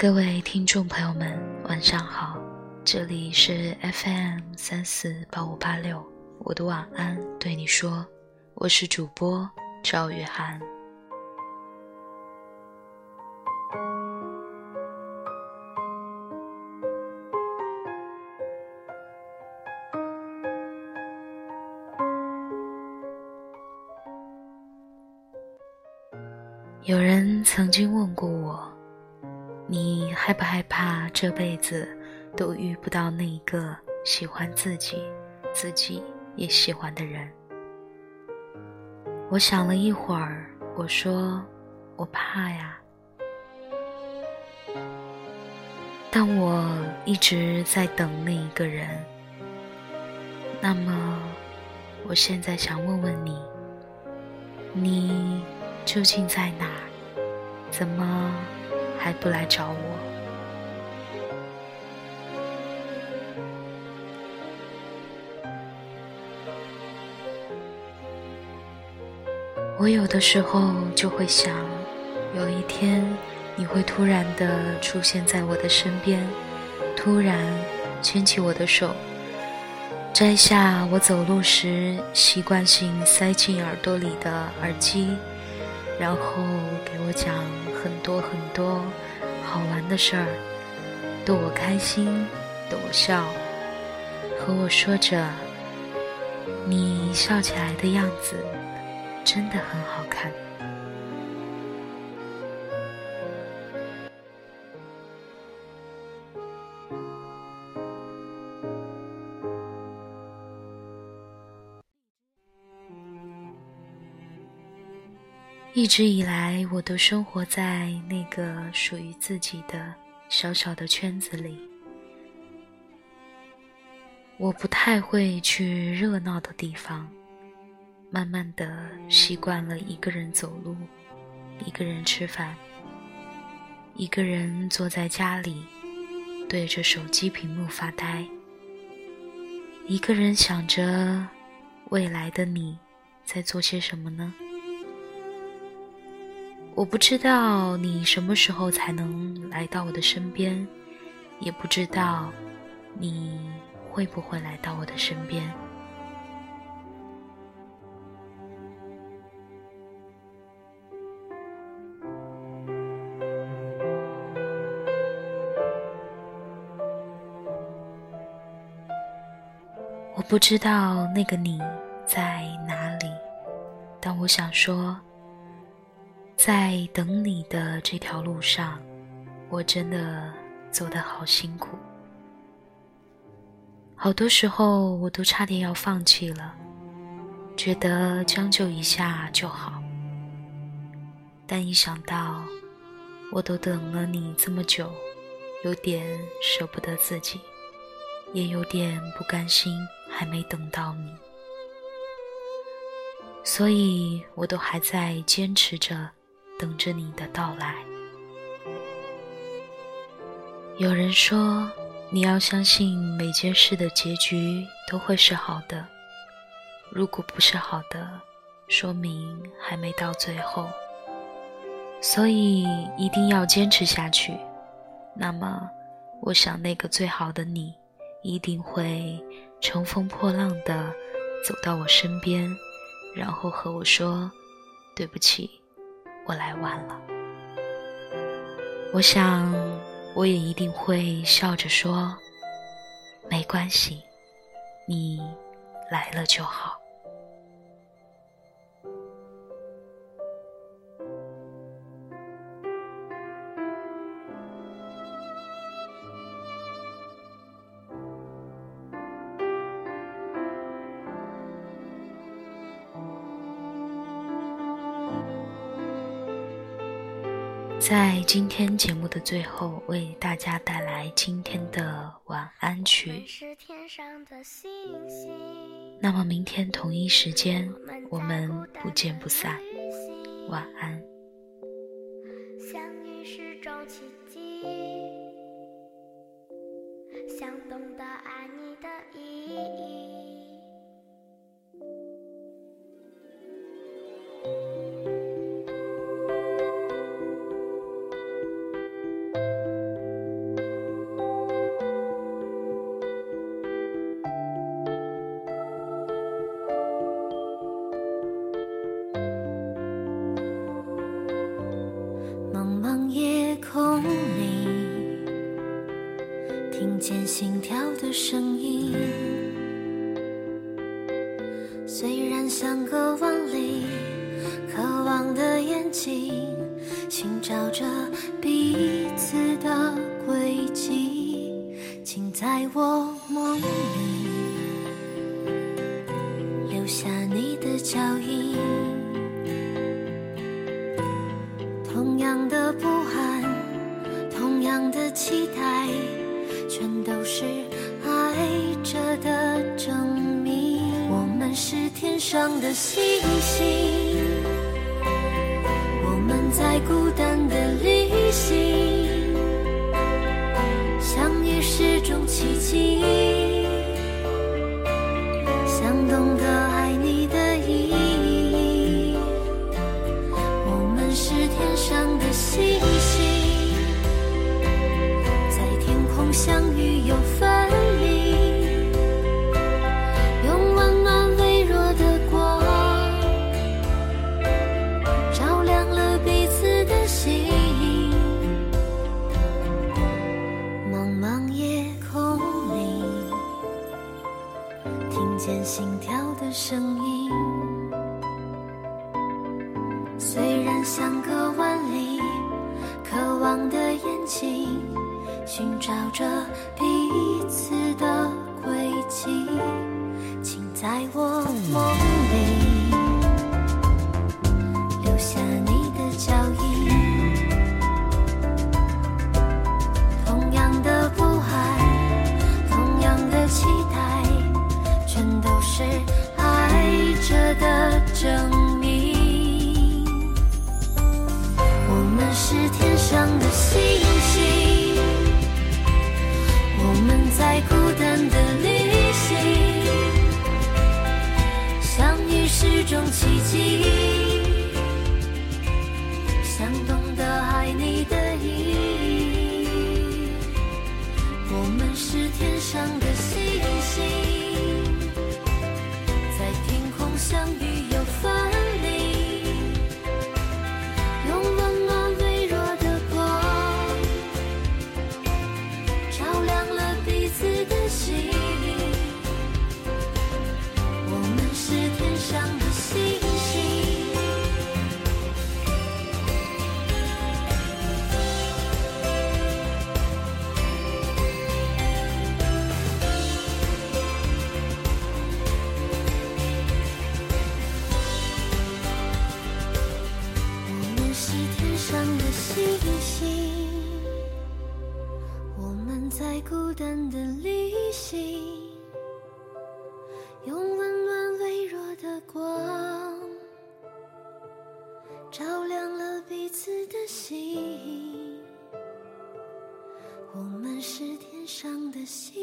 各位听众朋友们，晚上好，这里是 FM 三四八五八六，我的晚安对你说，我是主播赵雨涵。有人曾经问过我，你害不害怕这辈子都遇不到那一个喜欢自己、自己也喜欢的人？我想了一会儿，我说：“我怕呀。”但我一直在等那一个人。那么，我现在想问问你，你？究竟在哪？怎么还不来找我？我有的时候就会想，有一天你会突然的出现在我的身边，突然牵起我的手，摘下我走路时习惯性塞进耳朵里的耳机。然后给我讲很多很多好玩的事儿，逗我开心，逗我笑，和我说着：“你笑起来的样子真的很好看。”一直以来，我都生活在那个属于自己的小小的圈子里。我不太会去热闹的地方，慢慢的习惯了一个人走路，一个人吃饭，一个人坐在家里，对着手机屏幕发呆，一个人想着未来的你在做些什么呢？我不知道你什么时候才能来到我的身边，也不知道你会不会来到我的身边。我不知道那个你在哪里，但我想说。在等你的这条路上，我真的走得好辛苦。好多时候我都差点要放弃了，觉得将就一下就好。但一想到我都等了你这么久，有点舍不得自己，也有点不甘心还没等到你，所以我都还在坚持着。等着你的到来。有人说，你要相信每件事的结局都会是好的。如果不是好的，说明还没到最后。所以一定要坚持下去。那么，我想那个最好的你，一定会乘风破浪的走到我身边，然后和我说：“对不起。”我来晚了，我想我也一定会笑着说，没关系，你来了就好。在今天节目的最后，为大家带来今天的晚安曲。那么明天同一时间，我们不见不散。晚安。相遇是种奇迹，想懂得爱你的意义。的声音，虽然相隔万里，渴望的眼睛寻找着彼此的轨迹，请在我梦里留下你的脚印。同样的不安，同样的期待。全都是着的证明。我们是天上的星星，我们在孤单听见心跳的声音。虽然相隔万里，渴望的眼睛。寻找着彼孤单的旅行，用温暖微弱的光，照亮了彼此的心。我们是天上的星。